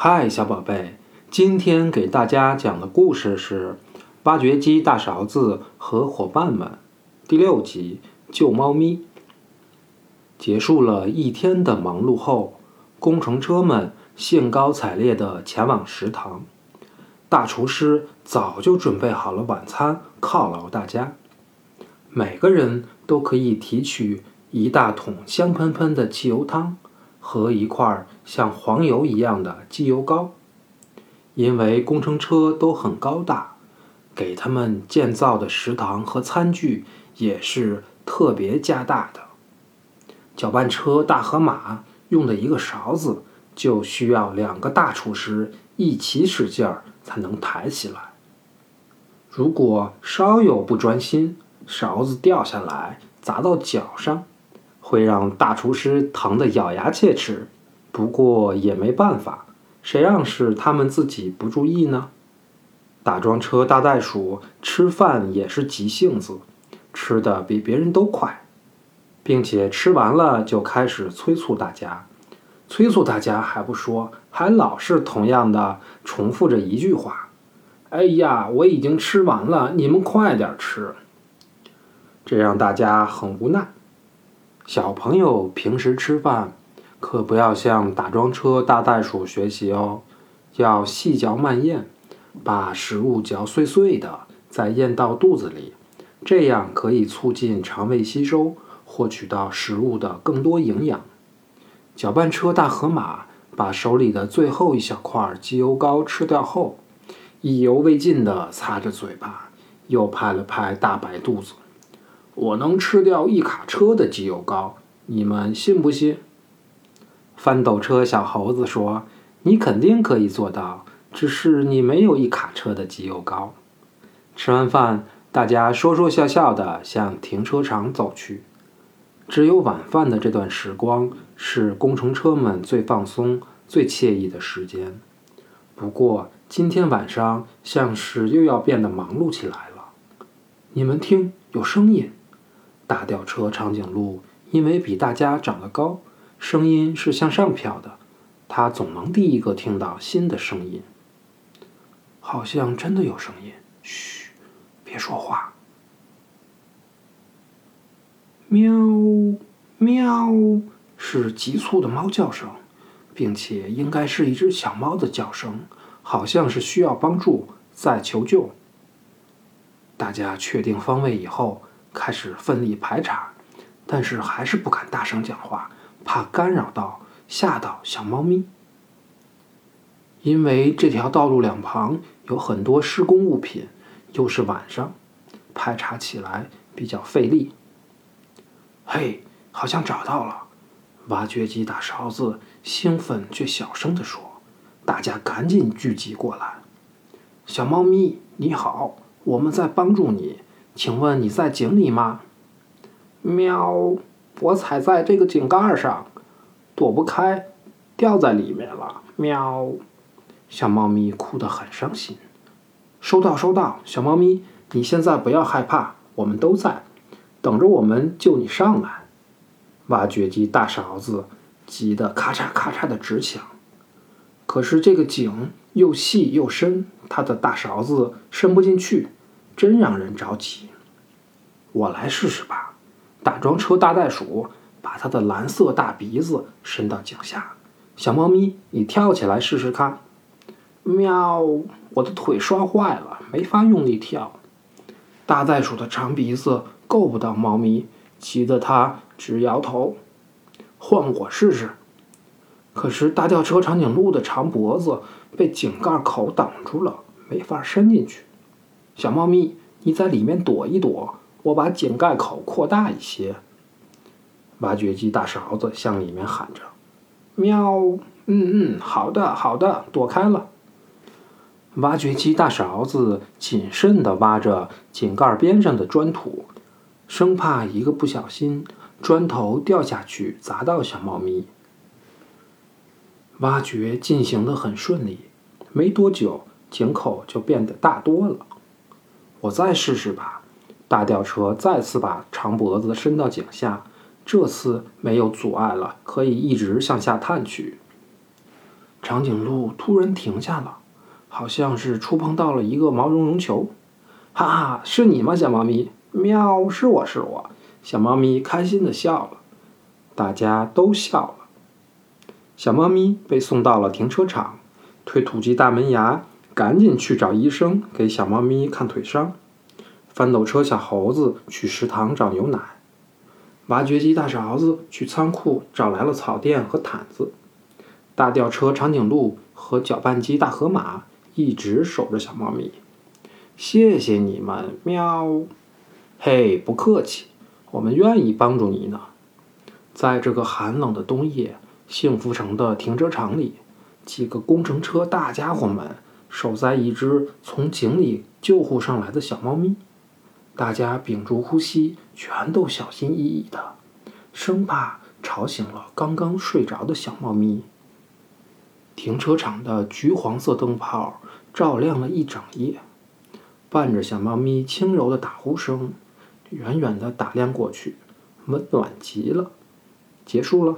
嗨，小宝贝，今天给大家讲的故事是《挖掘机大勺子和伙伴们》第六集《救猫咪》。结束了一天的忙碌后，工程车们兴高采烈地前往食堂。大厨师早就准备好了晚餐，犒劳大家。每个人都可以提取一大桶香喷喷的汽油汤。和一块像黄油一样的机油膏，因为工程车都很高大，给他们建造的食堂和餐具也是特别加大的。搅拌车大河马用的一个勺子，就需要两个大厨师一起使劲儿才能抬起来。如果稍有不专心，勺子掉下来砸到脚上。会让大厨师疼得咬牙切齿，不过也没办法，谁让是他们自己不注意呢？打桩车大袋鼠吃饭也是急性子，吃的比别人都快，并且吃完了就开始催促大家，催促大家还不说，还老是同样的重复着一句话：“哎呀，我已经吃完了，你们快点吃。”这让大家很无奈。小朋友平时吃饭可不要向打桩车大袋鼠学习哦，要细嚼慢咽，把食物嚼碎碎的，再咽到肚子里，这样可以促进肠胃吸收，获取到食物的更多营养。搅拌车大河马把手里的最后一小块鸡油膏吃掉后，意犹未尽地擦着嘴巴，又拍了拍大白肚子。我能吃掉一卡车的机油膏，你们信不信？翻斗车小猴子说：“你肯定可以做到，只是你没有一卡车的机油膏。”吃完饭，大家说说笑笑的向停车场走去。只有晚饭的这段时光是工程车们最放松、最惬意的时间。不过今天晚上像是又要变得忙碌起来了。你们听，有声音。大吊车长颈鹿因为比大家长得高，声音是向上飘的，它总能第一个听到新的声音。好像真的有声音，嘘，别说话。喵，喵，是急促的猫叫声，并且应该是一只小猫的叫声，好像是需要帮助，在求救。大家确定方位以后。开始奋力排查，但是还是不敢大声讲话，怕干扰到、吓到小猫咪。因为这条道路两旁有很多施工物品，又是晚上，排查起来比较费力。嘿，好像找到了！挖掘机大勺子兴奋却小声地说：“大家赶紧聚集过来！小猫咪，你好，我们在帮助你。”请问你在井里吗？喵！我踩在这个井盖上，躲不开，掉在里面了。喵！小猫咪哭得很伤心。收到，收到。小猫咪，你现在不要害怕，我们都在，等着我们救你上来。挖掘机大勺子急得咔嚓咔嚓的直响。可是这个井又细又深，它的大勺子伸不进去。真让人着急，我来试试吧。打桩车大袋鼠把它的蓝色大鼻子伸到井下，小猫咪，你跳起来试试看。喵！我的腿摔坏了，没法用力跳。大袋鼠的长鼻子够不到猫咪，急得它直摇头。换我试试。可是大吊车长颈鹿的长脖子被井盖口挡住了，没法伸进去。小猫咪，你在里面躲一躲，我把井盖口扩大一些。挖掘机大勺子向里面喊着：“喵，嗯嗯，好的好的，躲开了。”挖掘机大勺子谨慎地挖着井盖边上的砖土，生怕一个不小心，砖头掉下去砸到小猫咪。挖掘进行得很顺利，没多久，井口就变得大多了。我再试试吧。大吊车再次把长脖子伸到井下，这次没有阻碍了，可以一直向下探去。长颈鹿突然停下了，好像是触碰到了一个毛茸茸球。哈哈，是你吗，小猫咪？喵，是我是我。小猫咪开心地笑了，大家都笑了。小猫咪被送到了停车场，推土机大门牙，赶紧去找医生给小猫咪看腿伤。翻斗车小猴子去食堂找牛奶，挖掘机大勺子去仓库找来了草垫和毯子。大吊车长颈鹿和搅拌机大河马一直守着小猫咪。谢谢你们，喵！嘿，不客气，我们愿意帮助你呢。在这个寒冷的冬夜，幸福城的停车场里，几个工程车大家伙们守在一只从井里救护上来的小猫咪。大家屏住呼吸，全都小心翼翼的，生怕吵醒了刚刚睡着的小猫咪。停车场的橘黄色灯泡照亮了一整夜，伴着小猫咪轻柔的打呼声，远远的打量过去，温暖极了。结束了。